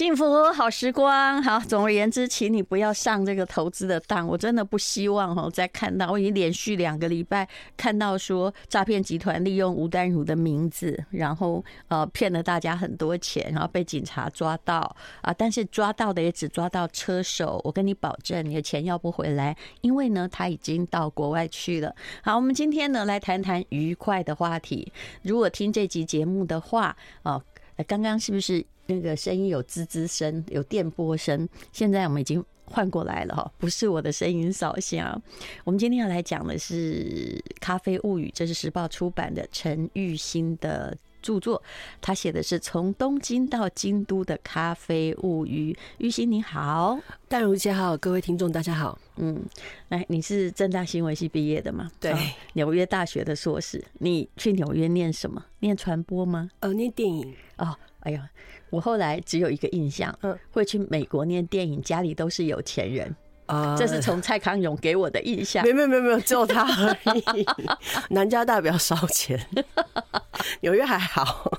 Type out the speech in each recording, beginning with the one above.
幸福好时光，好。总而言之，请你不要上这个投资的当。我真的不希望哦，再看到我已经连续两个礼拜看到说诈骗集团利用吴丹如的名字，然后呃骗了大家很多钱，然后被警察抓到啊。但是抓到的也只抓到车手。我跟你保证，你的钱要不回来，因为呢他已经到国外去了。好，我们今天呢来谈谈愉快的话题。如果听这集节目的话，哦，刚刚是不是？那个声音有滋滋声，有电波声。现在我们已经换过来了哈，不是我的声音扫兴。我们今天要来讲的是《咖啡物语》，这是时报出版的陈玉欣的著作。他写的是从东京到京都的咖啡物语。玉欣你好，淡如姐好，各位听众大家好。嗯，来，你是正大新闻系毕业的吗？对，纽约大学的硕士。你去纽约念什么？念传播吗？呃，念电影。哦，哎呀。我后来只有一个印象，嗯，会去美国念电影，家里都是有钱人啊，这是从蔡康永给我的印象。没有没有没有，只有他而已。南加大比较烧钱，纽约还好。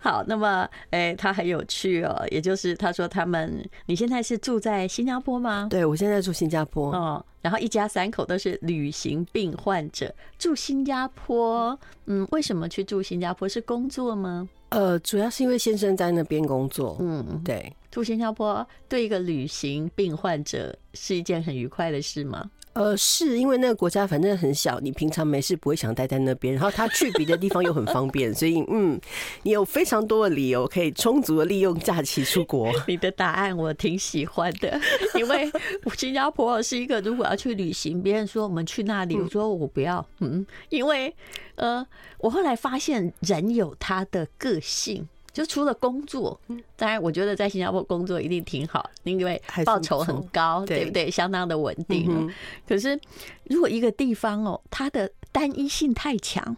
好，那么，哎，他很有趣哦，也就是他说他们，你现在是住在新加坡吗？对，我现在住新加坡。哦，然后一家三口都是旅行病患者，住新加坡。嗯，为什么去住新加坡？是工作吗？呃，主要是因为先生在那边工作。嗯，对，住新加坡对一个旅行病患者是一件很愉快的事吗？呃，是因为那个国家反正很小，你平常没事不会想待在那边，然后他去别的地方又很方便，所以嗯，你有非常多的理由可以充足的利用假期出国。你的答案我挺喜欢的，因为新加坡是一个如果要去旅行，别人说我们去那里，我说我不要，嗯，因为呃，我后来发现人有他的个性。就除了工作，当然我觉得在新加坡工作一定挺好，因为报酬很高，对不对？相当的稳定。可是如果一个地方哦，它的单一性太强，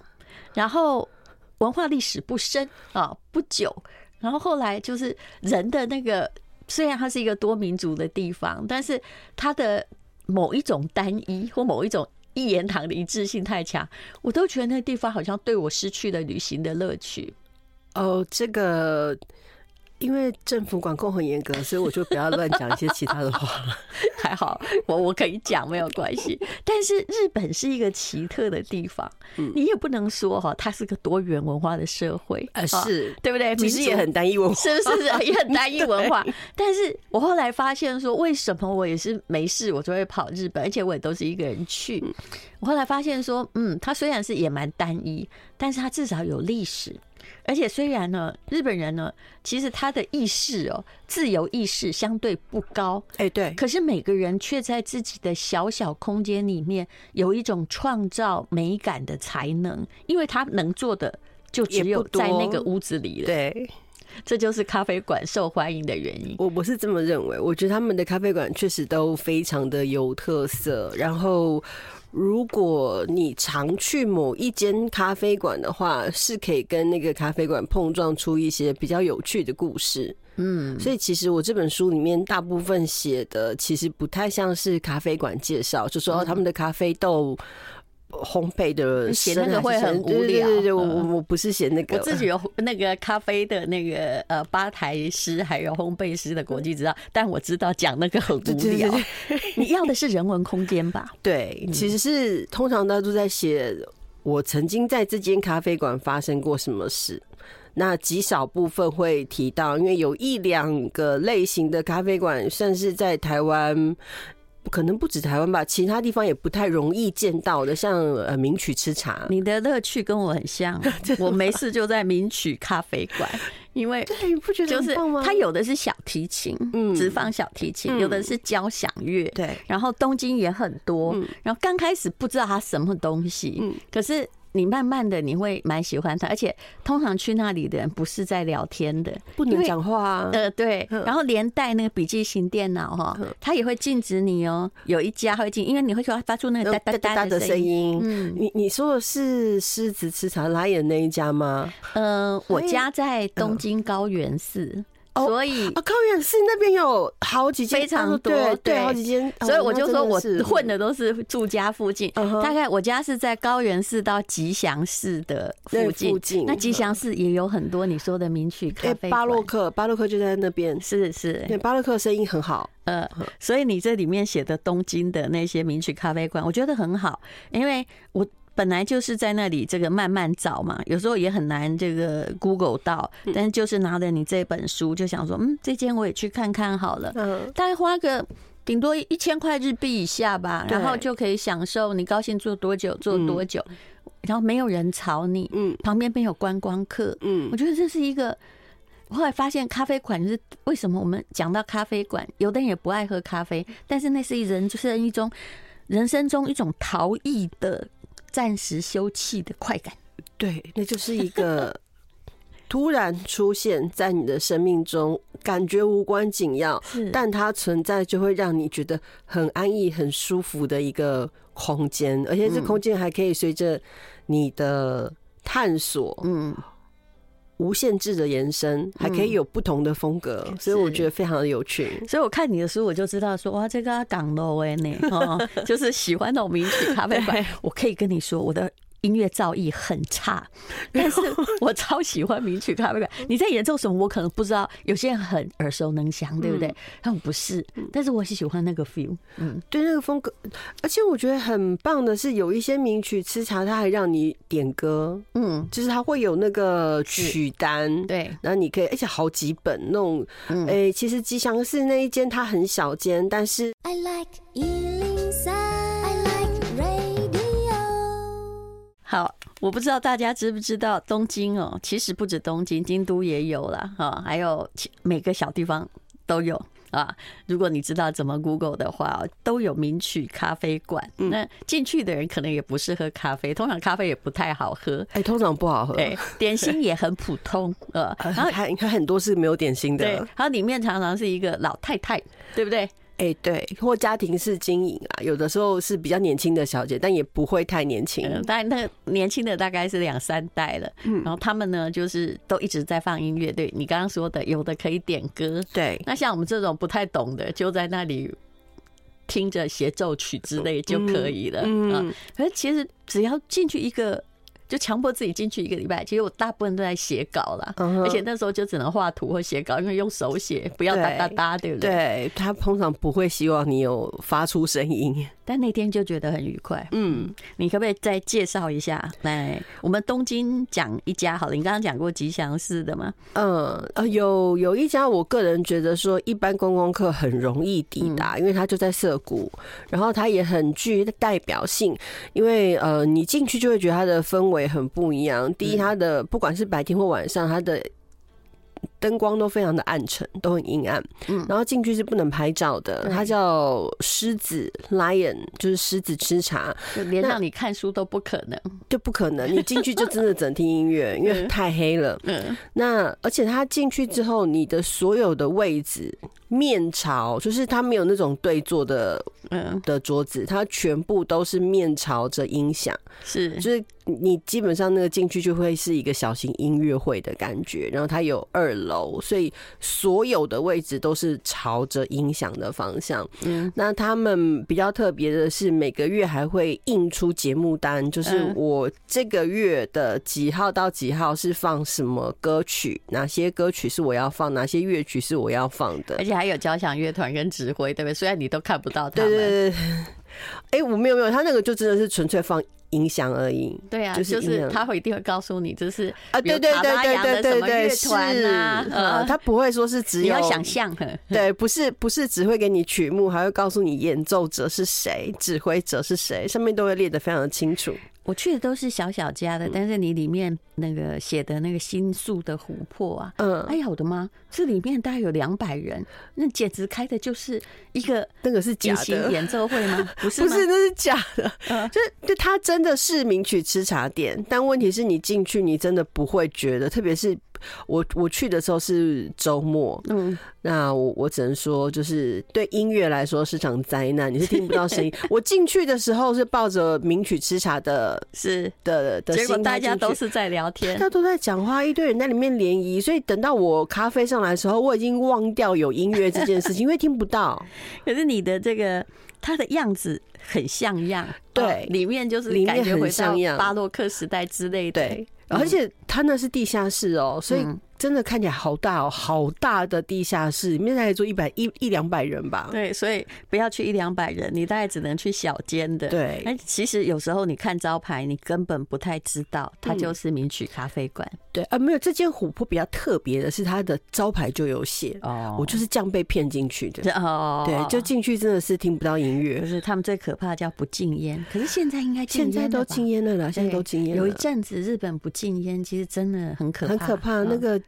然后文化历史不深啊，不久，然后后来就是人的那个，虽然它是一个多民族的地方，但是它的某一种单一或某一种一言堂的一致性太强，我都觉得那地方好像对我失去了旅行的乐趣。哦，这个因为政府管控很严格，所以我就不要乱讲一些其他的话了。还好，我我可以讲没有关系。但是日本是一个奇特的地方，你也不能说哈，它是个多元文化的社会，呃，是对不对？其实也很单一文化，是不是 也很单一文化？但是我后来发现说，为什么我也是没事我就会跑日本，而且我也都是一个人去。我后来发现说，嗯，它虽然是也蛮单一，但是它至少有历史。而且虽然呢，日本人呢，其实他的意识哦，自由意识相对不高，哎，对。可是每个人却在自己的小小空间里面有一种创造美感的才能，因为他能做的就只有在那个屋子里了。对，这就是咖啡馆受欢迎的原因。我我是这么认为，我觉得他们的咖啡馆确实都非常的有特色，然后。如果你常去某一间咖啡馆的话，是可以跟那个咖啡馆碰撞出一些比较有趣的故事。嗯，所以其实我这本书里面大部分写的其实不太像是咖啡馆介绍，就说他们的咖啡豆。烘焙的写那个会很无聊，对对对，我我不是写那个，我自己有那个咖啡的那个呃吧台师还有烘焙师的国际执照，但我知道讲那个很无聊。你要的是人文空间吧？对，其实是通常大家都在写我曾经在这间咖啡馆发生过什么事，那极少部分会提到，因为有一两个类型的咖啡馆算是在台湾。可能不止台湾吧，其他地方也不太容易见到的，像呃名曲吃茶。你的乐趣跟我很像，我没事就在名曲咖啡馆，因为 对，你不觉得？就是它有的是小提琴，嗯，只放小提琴，有的是交响乐，对。然后东京也很多，然后刚开始不知道它什么东西，嗯，可是。你慢慢的你会蛮喜欢他，而且通常去那里的人不是在聊天的，不能讲话啊。呃，对，然后连带那个笔记型电脑哈，他也会禁止你哦。有一家会禁，因为你会说发出那个哒哒哒的声音。嗯，你你说的是狮子吃茶拉眼那一家吗？呃，我家在东京高原寺。所以啊，高原寺那边有好几间，非常多，对对，好几间。所以我就说我混的都是住家附近，大概我家是在高原寺到吉祥寺的附近。附近，那吉祥寺也有很多你说的名曲咖啡馆，巴洛克，巴洛克就在那边，是是，对，巴洛克生意很好。呃，所以你这里面写的东京的那些名曲咖啡馆，我觉得很好，因为我。本来就是在那里，这个慢慢找嘛，有时候也很难这个 Google 到，但是就是拿着你这本书，就想说，嗯，这间我也去看看好了。嗯，大概花个顶多一千块日币以下吧，然后就可以享受你高兴做多久做多久，然后没有人吵你，嗯，旁边没有观光客，嗯，我觉得这是一个。后来发现咖啡馆是为什么我们讲到咖啡馆，有的人也不爱喝咖啡，但是那是一人就是一种人生中一种逃逸的。暂时休憩的快感，对，那就是一个 突然出现在你的生命中，感觉无关紧要，但它存在就会让你觉得很安逸、很舒服的一个空间，而且这空间还可以随着你的探索，嗯，无限制的延伸，还可以有不同的风格，所以我觉得非常的有趣。所以我看你的书，我就知道说，哇，这个港楼哎呢，哦，就是喜欢那种名曲咖啡馆。我可以跟你说，我的。音乐造诣很差，但是我超喜欢名曲咖啡馆。你在演奏什么？我可能不知道。有些人很耳熟能详，对不对？但我不是，但是我是喜欢那个 feel。嗯，对，那个风格。而且我觉得很棒的是，有一些名曲吃茶，他还让你点歌。嗯，就是他会有那个曲单，对，然后你可以，而且好几本那种。哎，其实吉祥寺那一间它很小间，但是。I like 好，我不知道大家知不知道东京哦，其实不止东京，京都也有了哈，还有每个小地方都有啊。如果你知道怎么 Google 的话，都有名曲咖啡馆。那进去的人可能也不是喝咖啡，通常咖啡也不太好喝，哎，通常不好喝。对，点心也很普通，呃，然后还还很多是没有点心的，对，然后里面常常是一个老太太，对不对？哎、欸，对，或家庭式经营啊，有的时候是比较年轻的小姐，但也不会太年轻。嗯，但那年轻的大概是两三代了。嗯，然后他们呢，就是都一直在放音乐。对，你刚刚说的，有的可以点歌。对，那像我们这种不太懂的，就在那里听着协奏曲之类就可以了。嗯，嗯，可是其实只要进去一个。就强迫自己进去一个礼拜，其实我大部分都在写稿了，而且那时候就只能画图或写稿，因为用手写，不要哒哒哒，对不对？对，他通常不会希望你有发出声音。但那天就觉得很愉快。嗯，你可不可以再介绍一下？来，我们东京讲一家好了。你刚刚讲过吉祥寺的吗？嗯，呃，有有一家，我个人觉得说一般观光客很容易抵达，因为它就在涩谷，然后它也很具代表性，因为呃，你进去就会觉得它的氛围很不一样。第一，它的不管是白天或晚上，它的。灯光都非常的暗沉，都很阴暗。嗯，然后进去是不能拍照的。它叫狮子 （lion），就是狮子吃茶，连让你看书都不可能，就不可能。你进去就真的只能听音乐，因为太黑了。嗯，那而且它进去之后，你的所有的位置面朝，就是它没有那种对坐的，嗯，的桌子，它全部都是面朝着音响，是，就是。你基本上那个进去就会是一个小型音乐会的感觉，然后它有二楼，所以所有的位置都是朝着音响的方向。嗯，那他们比较特别的是，每个月还会印出节目单，就是我这个月的几号到几号是放什么歌曲，哪些歌曲是我要放，哪些乐曲是我要放的，而且还有交响乐团跟指挥，对不对？虽然你都看不到他们。对对对。哎，我没有没有，他那个就真的是纯粹放。音响而已，对啊，就是他会一定会告诉你，就是啊，对对对对对对对，是啊，呃，他不会说是只有想象，对，不是不是只会给你曲目，还会告诉你演奏者是谁，指挥者是谁，上面都会列得非常的清楚。我去的都是小小家的，但是你里面那个写的那个新宿的琥珀啊，嗯，哎呀我的妈，这里面大概有两百人，那简直开的就是一个 那个是假的演奏会吗？不是，不是，那是假的，就是就他真的是名曲吃茶店，但问题是你进去，你真的不会觉得，特别是我我去的时候是周末，嗯，那我我只能说，就是对音乐来说是场灾难，你是听不到声音。我进去的时候是抱着名曲吃茶的，是的的，结果大家都是在聊天，大家都在讲话，一堆人在里面联谊，所以等到我咖啡上来的时候，我已经忘掉有音乐这件事情，因为听不到。可是你的这个它的样子很像样，对，里面就是感觉很像样，巴洛克时代之类的，对，而且它那是地下室哦，所以。真的看起来好大哦，好大的地下室，里面大概坐一百一一两百人吧。对，所以不要去一两百人，你大概只能去小间的。对，那其实有时候你看招牌，你根本不太知道它就是名曲咖啡馆。嗯。对，啊，没有，这间琥珀比较特别的是它的招牌就有写哦，我就是这样被骗进去的 哦。对，就进去真的是听不到音乐。就是他们最可怕的叫不禁烟，可是现在应该现在都禁烟了啦，现在都禁烟。有一阵子日本不禁烟，其实真的很可怕，很可怕那个。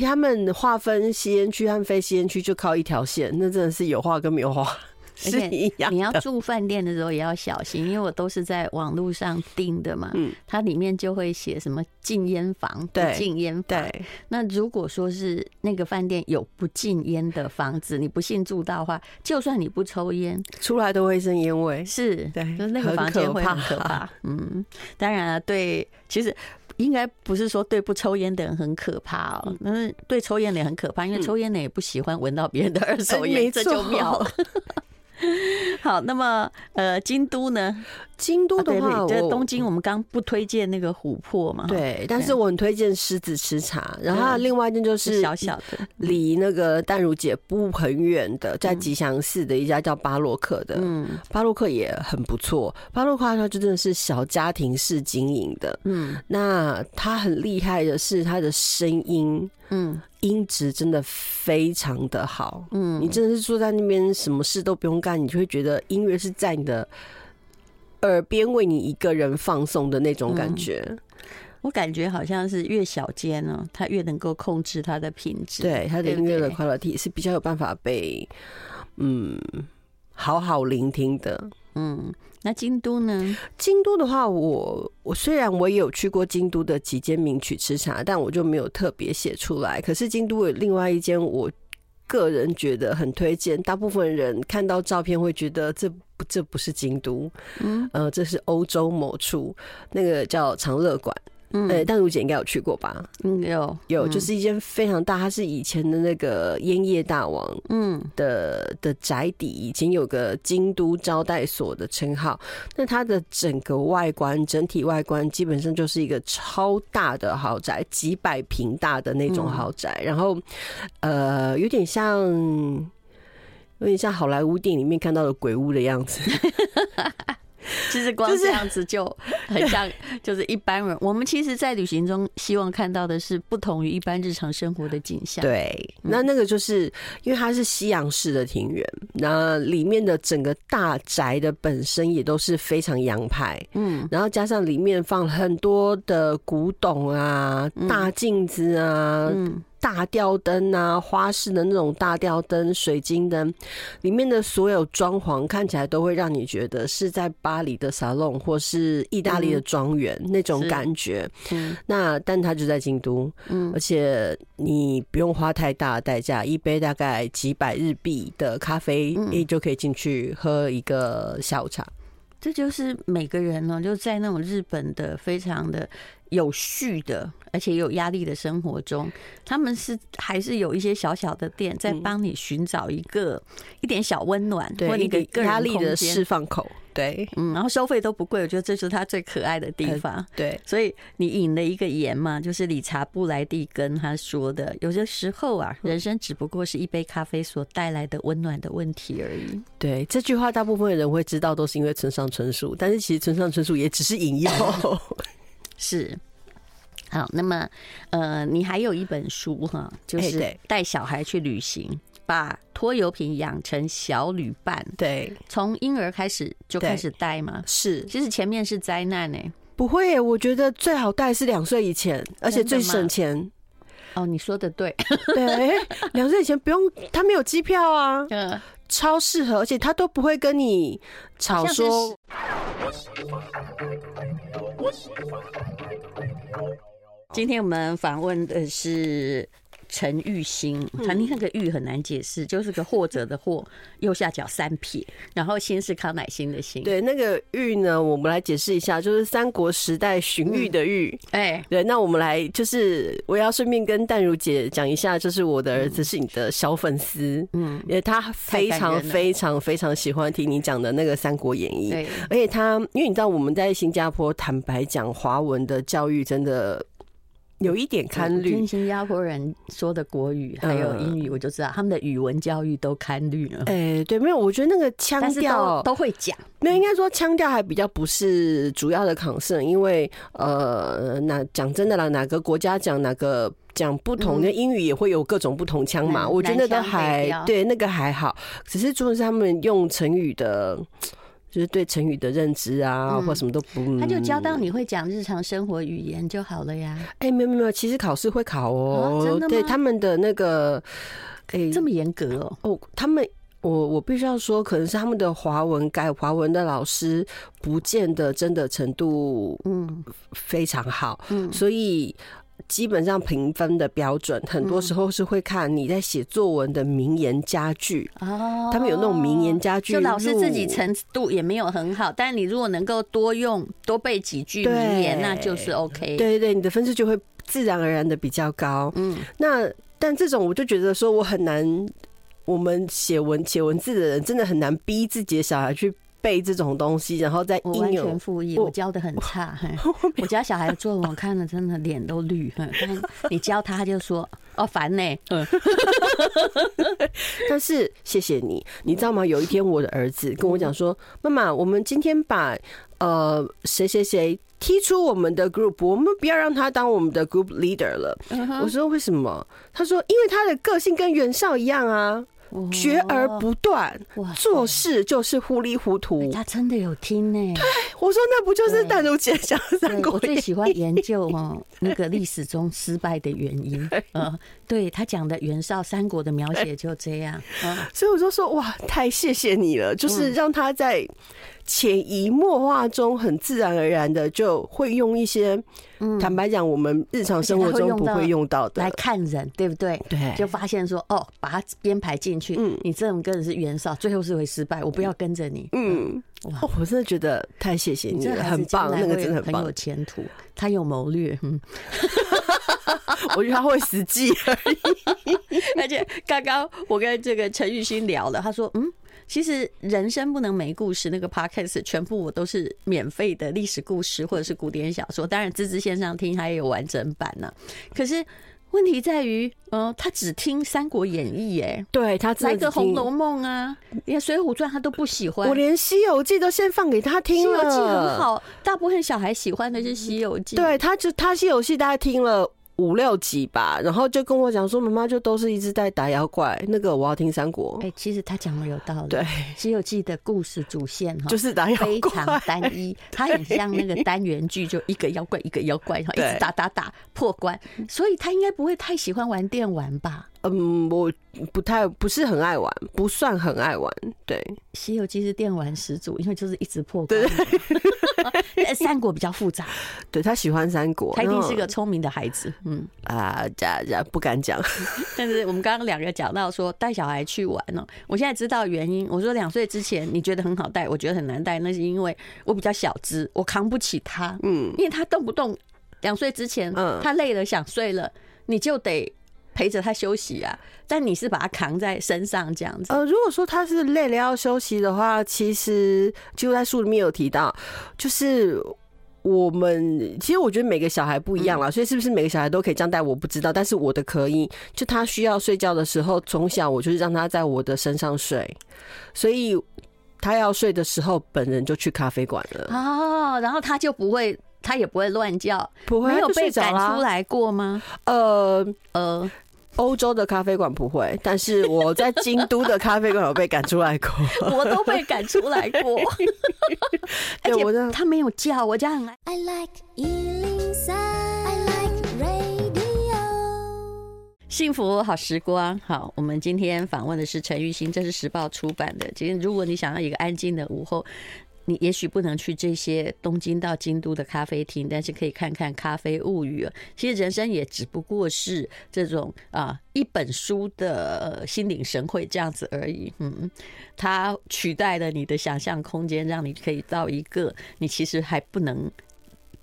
他们划分吸烟区和非吸烟区就靠一条线，那真的是有话跟没有话 是一样。你要住饭店的时候也要小心，因为我都是在网络上订的嘛。嗯，它里面就会写什么禁烟房、不禁烟房。对，那如果说是那个饭店有不禁烟的房子，你不幸住到的话，就算你不抽烟，出来都会一身烟味。是，对，就是那个房间会很可怕。嗯，当然了，对，其实。应该不是说对不抽烟的人很可怕哦，那是对抽烟的人很可怕，因为抽烟的人也不喜欢闻到别人的二手烟，这就妙了。好，那么呃，京都呢？京都的话，在东京我们刚不推荐那个琥珀嘛？对，但是我很推荐狮子吃茶。然后另外一件就是小小的，离那个淡如姐不很远的，在吉祥寺的一家叫巴洛克的，嗯，巴洛克也很不错。巴洛克它就真的是小家庭式经营的，嗯，那它很厉害的是它的声音，嗯，音质真的非常的好，嗯，你真的是坐在那边什么事都不用干，你就会觉得音乐是在你的。耳边为你一个人放送的那种感觉，嗯，我感觉好像是越小间呢，它越能够控制它的品质。对，它的音乐的 quality 是比较有办法被嗯好好聆听的。嗯，那京都呢？京都的话，我我虽然我也有去过京都的几间名曲吃茶，但我就没有特别写出来。可是京都有另外一间，我个人觉得很推荐，大部分人看到照片会觉得这。不，这不是京都，嗯，呃，这是欧洲某处，那个叫长乐馆。嗯，呃，淡如姐应该有去过吧？嗯，有有，就是一间非常大，它是以前的那个烟叶大王，嗯的的宅邸，以前有个京都招待所的称号。那它的整个外观，整体外观基本上就是一个超大的豪宅，几百平大的那种豪宅，然后呃，有点像。有点像好莱坞电影里面看到的鬼屋的样子。其 实光这样子就很像，就是一般人。我们其实，在旅行中希望看到的是不同于一般日常生活的景象。对，那那个就是因为它是西洋式的庭园，那里面的整个大宅的本身也都是非常洋派。嗯，然后加上里面放很多的古董啊、大镜子啊。嗯。大吊灯啊，花式的那种大吊灯、水晶灯，里面的所有装潢看起来都会让你觉得是在巴黎的沙龙或是意大利的庄园那种感觉。嗯，那但它就在京都，嗯，而且你不用花太大的代价，一杯大概几百日币的咖啡，你就可以进去喝一个下午茶。这就是每个人呢，就在那种日本的非常的。有序的，而且有压力的生活中，他们是还是有一些小小的店在帮你寻找一个一点小温暖，对，或一个压力的释放口，对，嗯，然后收费都不贵，我觉得这是他最可爱的地方，对，所以你引了一个言嘛，就是理查布莱蒂跟他说的，有些时候啊，人生只不过是一杯咖啡所带来的温暖的问题而已。对，这句话大部分的人会知道，都是因为村上春树，但是其实村上春树也只是引用。是，好，那么呃，你还有一本书哈，就是带小孩去旅行，把拖油瓶养成小旅伴。对，从婴儿开始就开始带吗？是，其实前面是灾难呢。不会，我觉得最好带是两岁以前，而且最省钱。哦，你说的对，对，两岁以前不用，他没有机票啊，嗯，超适合，而且他都不会跟你吵说。今天我们访问的是。陈玉兴，他那个“玉”很难解释，就是个或者的“或”，右下角三撇，然后“心”是康乃馨的“心”。对，那个“玉”呢，我们来解释一下，就是三国时代荀彧的“彧”。哎，对，那我们来就是我要顺便跟淡如姐讲一下，就是我的儿子是你的小粉丝，嗯，因为他非常非常非常喜欢听你讲的那个《三国演义》，而且他因为你知道我们在新加坡，坦白讲，华文的教育真的。有一点堪虑，听新加坡人说的国语还有英语，我就知道他们的语文教育都堪虑了。哎，对，没有，我觉得那个腔调都会讲。没有，应该说腔调还比较不是主要的 concern，因为呃，那讲真的啦，哪个国家讲哪个讲不同的英语也会有各种不同腔嘛。我觉得都还对，那个还好，只是主要是他们用成语的。就是对成语的认知啊，嗯、或什么都不，他就教到你会讲日常生活语言就好了呀。哎、欸，没有没有，其实考试会考哦、对他们的那个，哎、欸，这么严格哦。哦，他们，我我必须要说，可能是他们的华文改华文的老师，不见得真的程度嗯非常好，嗯，所以。基本上评分的标准，很多时候是会看你在写作文的名言佳句哦。他们有那种名言佳句，就老师自己程度也没有很好，但你如果能够多用多背几句名言，那就是 OK。对对对，你的分数就会自然而然的比较高。嗯，那但这种我就觉得说我很难，我们写文写文字的人真的很难逼自己的小孩去。背这种东西，然后再。我完全复议，我教的很差。我 家小孩的作文，我看了真的脸都绿。你教他，他就说：“哦，烦呢。” 但是谢谢你，你知道吗？有一天我的儿子跟我讲说：“妈妈，我们今天把呃谁谁谁踢出我们的 group，我们不要让他当我们的 group leader 了。”我说：“为什么？”他说：“因为他的个性跟袁绍一样啊。”绝而不断，做事就是糊里糊涂。他真的有听呢。对，我说那不就是淡如姐讲的三国？我最喜欢研究哦，那个历史中失败的原因。嗯，对他讲的袁绍三国的描写就这样。所以我就说哇，太谢谢你了，就是让他在。潜移默化中，很自然而然的就会用一些，坦白讲，我们日常生活中不会用到的来看人，对不对？对，就发现说，哦，把它编排进去。嗯，你这种跟人是袁绍，最后是会失败。我不要跟着你。嗯，哇，我真的觉得太谢谢你了，很棒，那个真的很棒，很有前途。他有谋略，嗯，我觉得他会实际而已。而且刚刚我跟这个陈玉欣聊了，他说，嗯。其实人生不能没故事，那个 podcast 全部我都是免费的历史故事或者是古典小说，当然滋滋线上听还有完整版呢。可是问题在于，呃，他只听《三国演义》哎，对他来个《红楼梦》啊，连《水浒传》他都不喜欢。我连《西游记》都先放给他听了，《西游记》很好，大部分小孩喜欢的是《西游记》。对，他就他《西游记》大概听了。五六集吧，然后就跟我讲说，妈妈就都是一直在打妖怪，那个我要听三国。哎、欸，其实他讲的有道理。对，《西游记》的故事主线哈，就是打妖怪，非常单一，它很像那个单元剧，就一个妖怪一个妖怪，然后一直打打打破关，所以他应该不会太喜欢玩电玩吧？嗯，我不太不是很爱玩，不算很爱玩。对，《西游记》是电玩始祖，因为就是一直破关。对，三国比较复杂。对，他喜欢三国，他一定是个聪明的孩子。嗯啊，这这不敢讲。但是我们刚刚两个讲到说带小孩去玩呢，我现在知道原因。我说两岁之前你觉得很好带，我觉得很难带，那是因为我比较小只，我扛不起他。嗯，因为他动不动两岁之前，嗯，他累了想睡了，你就得。陪着他休息啊，但你是把他扛在身上这样子。呃，如果说他是累了要休息的话，其实就在书里面有提到，就是我们其实我觉得每个小孩不一样啦，所以是不是每个小孩都可以这样带我不知道，但是我的可以，就他需要睡觉的时候，从小我就是让他在我的身上睡，所以他要睡的时候，本人就去咖啡馆了。哦，然后他就不会，他也不会乱叫，不会，没有被赶出来过吗？呃呃。欧洲的咖啡馆不会，但是我在京都的咖啡馆有被赶出来过，我都被赶出来过。而且他没有叫，我家很爱。I like 103, I like radio。幸福好时光，好，我们今天访问的是陈玉新，这是时报出版的。今天如果你想要一个安静的午后。你也许不能去这些东京到京都的咖啡厅，但是可以看看《咖啡物语》。其实人生也只不过是这种啊一本书的心领神会这样子而已。嗯，它取代了你的想象空间，让你可以到一个你其实还不能。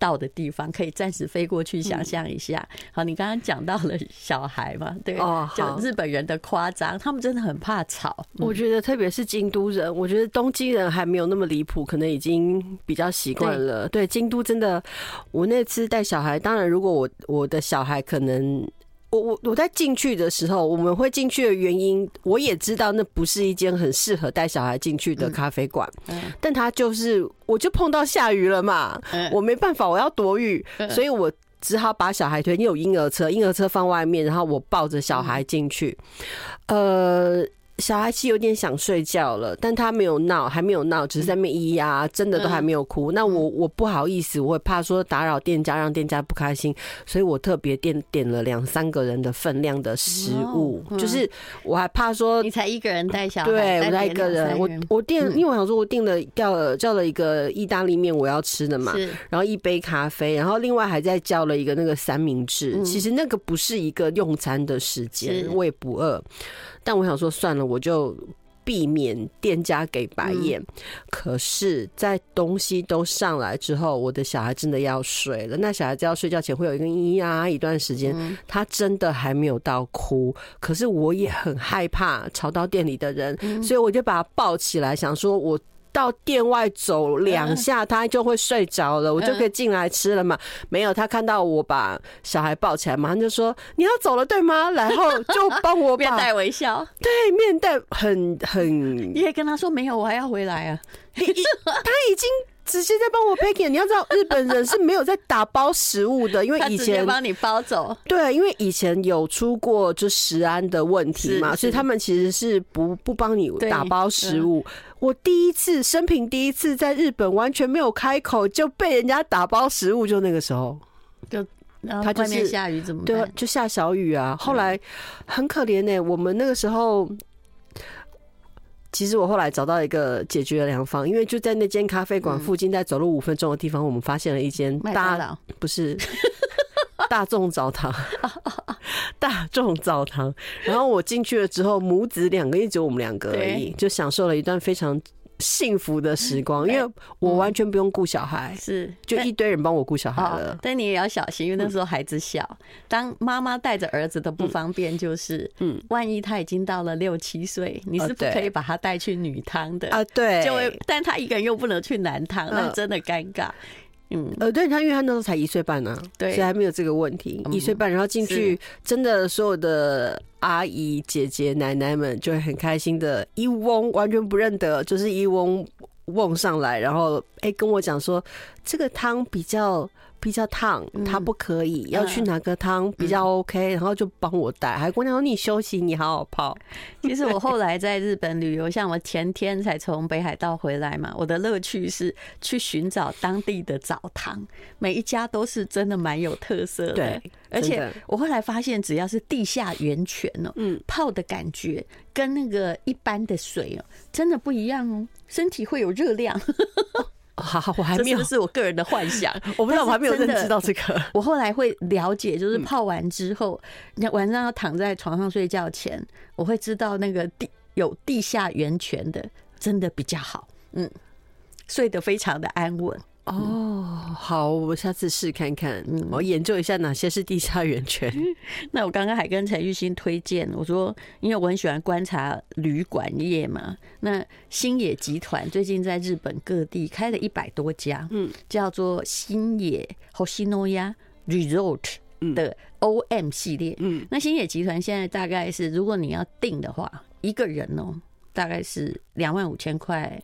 到的地方可以暂时飞过去，想象一下。好，你刚刚讲到了小孩嘛？对，哦，就日本人的夸张，他们真的很怕吵。我觉得特别是京都人，我觉得东京人还没有那么离谱，可能已经比较习惯了。对，京都真的，我那次带小孩，当然如果我我的小孩可能。我我我在进去的时候，我们会进去的原因，我也知道那不是一间很适合带小孩进去的咖啡馆，但他就是，我就碰到下雨了嘛，我没办法，我要躲雨，所以我只好把小孩推，因为有婴儿车，婴儿车放外面，然后我抱着小孩进去，呃。小孩其实有点想睡觉了，但他没有闹，还没有闹，只是在那边咿呀，真的都还没有哭。那我我不好意思，我会怕说打扰店家，让店家不开心，所以我特别点点了两三个人的分量的食物，就是我还怕说你才一个人带小孩，对我带一个人，我我订，因为我想说我订了叫了叫了一个意大利面，我要吃的嘛，然后一杯咖啡，然后另外还在叫了一个那个三明治，其实那个不是一个用餐的时间，我也不饿。但我想说，算了，我就避免店家给白眼。可是，在东西都上来之后，我的小孩真的要睡了。那小孩子要睡觉前会有一个咿呀一段时间，他真的还没有到哭。可是我也很害怕吵到店里的人，所以我就把他抱起来，想说我。到店外走两下，他就会睡着了，我就可以进来吃了嘛。没有，他看到我把小孩抱起来，马上就说：“你要走了，对吗？”然后就帮我 面带微笑，对，面带很很。你也跟他说没有，我还要回来啊。他已经直接在帮我 packing。你要知道，日本人是没有在打包食物的，因为以前帮你包走。对，因为以前有出过就食安的问题嘛，所以他们其实是不不帮你打包食物。我第一次生平第一次在日本完全没有开口就被人家打包食物，就那个时候，就他外面下雨怎么对，就下小雨啊。后来很可怜呢，我们那个时候，其实我后来找到一个解决的良方，因为就在那间咖啡馆附近，在走路五分钟的地方，我们发现了一间大不是 大众澡堂。大众澡堂，然后我进去了之后，母子两个，也只有我们两个而已，就享受了一段非常幸福的时光。因为我完全不用顾小孩，是就一堆人帮我顾小孩了。但你也要小心，因为那时候孩子小，当妈妈带着儿子的不方便就是，嗯，万一他已经到了六七岁，你是不可以把他带去女汤的啊？对，就会，但他一个人又不能去男汤，那真的尴尬。嗯，呃，对，他因为他那时候才一岁半呢，对，所以还没有这个问题。一岁半，然后进去，真的所有的阿姨、姐姐、奶奶们就会很开心的，一翁完全不认得，就是一翁翁上来，然后哎跟我讲说这个汤比较。比较烫，他不可以，要去哪个汤比较 OK，然后就帮我带，还姑娘说你休息，你好好泡。其实我后来在日本旅游，像我前天才从北海道回来嘛，我的乐趣是去寻找当地的澡堂，每一家都是真的蛮有特色的。对，而且我后来发现，只要是地下源泉哦，嗯，泡的感觉跟那个一般的水哦，真的不一样哦，身体会有热量。好，我还没有，这是我个人的幻想。我不知道，我还没有认知到这个。我后来会了解，就是泡完之后，你晚上要躺在床上睡觉前，我会知道那个地有地下源泉的，真的比较好。嗯，睡得非常的安稳。哦，好，我下次试看看，嗯我研究一下哪些是地下源泉。那我刚刚还跟陈玉欣推荐，我说，因为我很喜欢观察旅馆业嘛。那星野集团最近在日本各地开了一百多家，嗯，叫做星野 Hoshinoya Resort 的 OM 系列，嗯，那星野集团现在大概是，如果你要订的话，一个人哦，大概是两万五千块。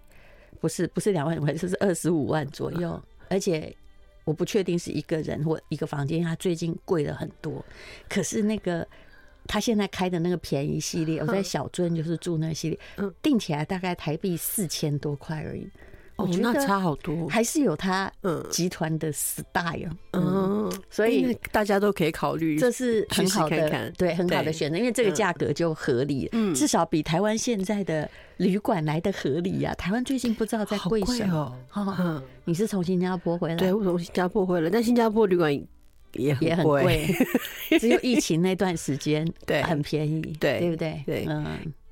不是不是两万块，就是二十五万左右，而且我不确定是一个人或一个房间，它最近贵了很多。可是那个他现在开的那个便宜系列，我在小樽就是住那个系列，订起来大概台币四千多块而已。我觉得差好多，还是有他集团的 style。嗯，所以大家都可以考虑，这是很好的，看看。对，很好的选择，因为这个价格就合理，嗯，至少比台湾现在的旅馆来的合理呀。台湾最近不知道在贵什么。哦，你是从新加坡回来？对，我从新加坡回来，但新加坡旅馆也也很贵，只有疫情那段时间对。很便宜，对，对不对？对，嗯。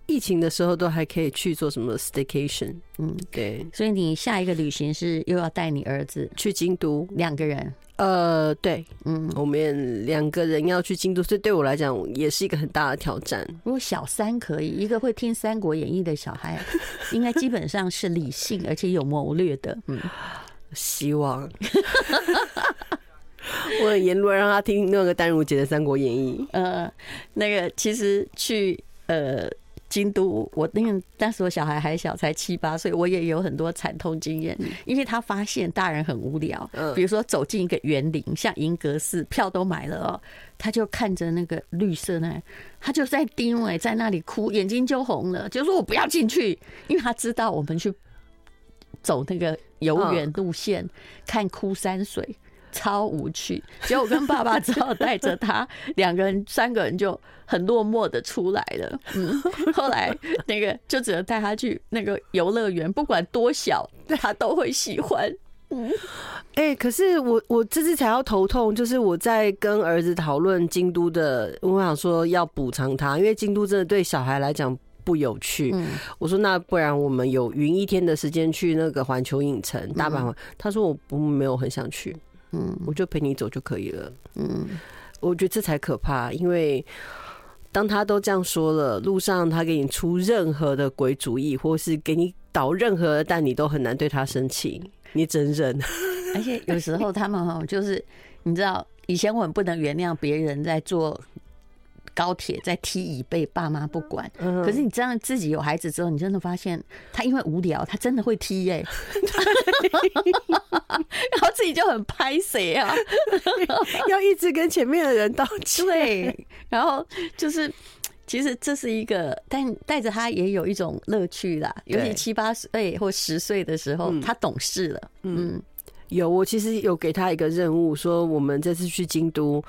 疫情的时候都还可以去做什么 staycation，嗯，对，所以你下一个旅行是又要带你儿子去京都，两个人，呃，对，嗯，我们两个人要去京都，所以对我来讲也是一个很大的挑战。如果小三可以，一个会听《三国演义》的小孩，应该基本上是理性而且有谋略的，嗯，希望，我很言论让他听那个丹如姐的《三国演义》，呃，那个其实去呃。京都，我那个当时我小孩还小，才七八岁，我也有很多惨痛经验。因为他发现大人很无聊，比如说走进一个园林，像银阁寺，票都买了哦，他就看着那个绿色那，他就在盯哎，在那里哭，眼睛就红了，就说我不要进去，因为他知道我们去走那个游园路线，看枯山水。超无趣，结果我跟爸爸只好带着他两个人、三个人就很落寞的出来了。嗯，后来那个就只能带他去那个游乐园，不管多小，他都会喜欢。嗯，哎，可是我我这次才要头痛，就是我在跟儿子讨论京都的，我想说要补偿他，因为京都真的对小孩来讲不有趣。嗯，我说那不然我们有云一天的时间去那个环球影城大阪玩，他说我不没有很想去。嗯，我就陪你走就可以了。嗯，我觉得这才可怕，因为当他都这样说了，路上他给你出任何的鬼主意，或是给你捣任何的蛋，你都很难对他生气，你真忍。而且有时候他们哈，就是你知道，以前我们不能原谅别人在做。高铁在踢椅背，爸妈不管。可是你这样自己有孩子之后，你真的发现他因为无聊，他真的会踢耶、欸。然后自己就很拍谁啊，要一直跟前面的人道歉。对，然后就是其实这是一个，但带着他也有一种乐趣啦。尤其七八岁或十岁的时候，他懂事了。嗯。有，我其实有给他一个任务，说我们这次去京都，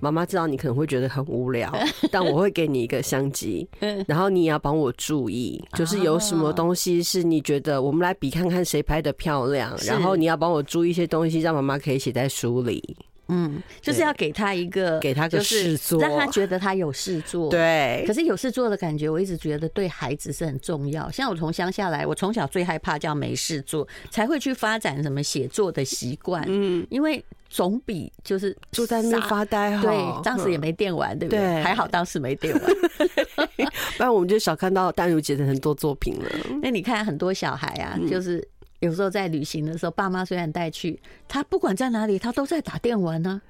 妈妈知道你可能会觉得很无聊，但我会给你一个相机，然后你也要帮我注意，就是有什么东西是你觉得我们来比看看谁拍的漂亮，然后你要帮我注意一些东西，让妈妈可以写在书里。嗯，就是要给他一个，给他个事做，让他觉得他有事做。对，可是有事做的感觉，我一直觉得对孩子是很重要。像我从乡下来，我从小最害怕叫没事做，才会去发展什么写作的习惯。嗯，因为总比就是坐在那发呆好。对，当时也没电玩，对不对？还好当时没电玩，不然我们就少看到丹如姐的很多作品了。那你看很多小孩啊，就是。有时候在旅行的时候，爸妈虽然带去，他不管在哪里，他都在打电玩呢。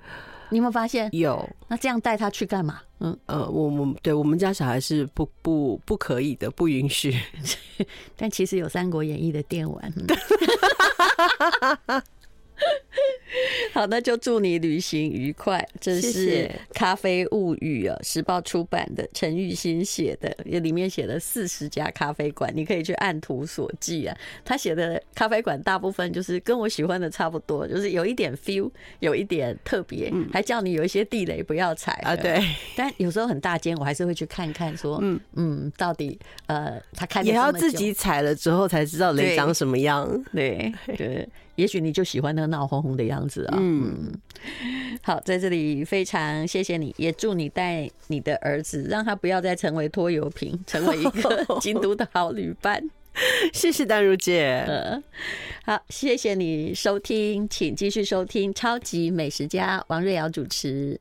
你有没有发现？有。那这样带他去干嘛？嗯呃，我我对我们家小孩是不不不可以的，不允许。但其实有《三国演义》的电玩。好，那就祝你旅行愉快。这是《咖啡物语》啊，时报出版的，陈玉欣写的，也里面写了四十家咖啡馆，你可以去按图索骥啊。他写的咖啡馆大部分就是跟我喜欢的差不多，就是有一点 feel，有一点特别，还叫你有一些地雷不要踩啊。对，但有时候很大间，我还是会去看看，说，嗯嗯，到底呃，他开也要自己踩了之后才知道雷长什么样。对 对。也许你就喜欢那个闹哄哄的样子啊。嗯，好，在这里非常谢谢你，也祝你带你的儿子，让他不要再成为拖油瓶，成为一个 京都的好旅伴。谢谢丹如姐。嗯，好，谢谢你收听，请继续收听《超级美食家》，王瑞瑶主持。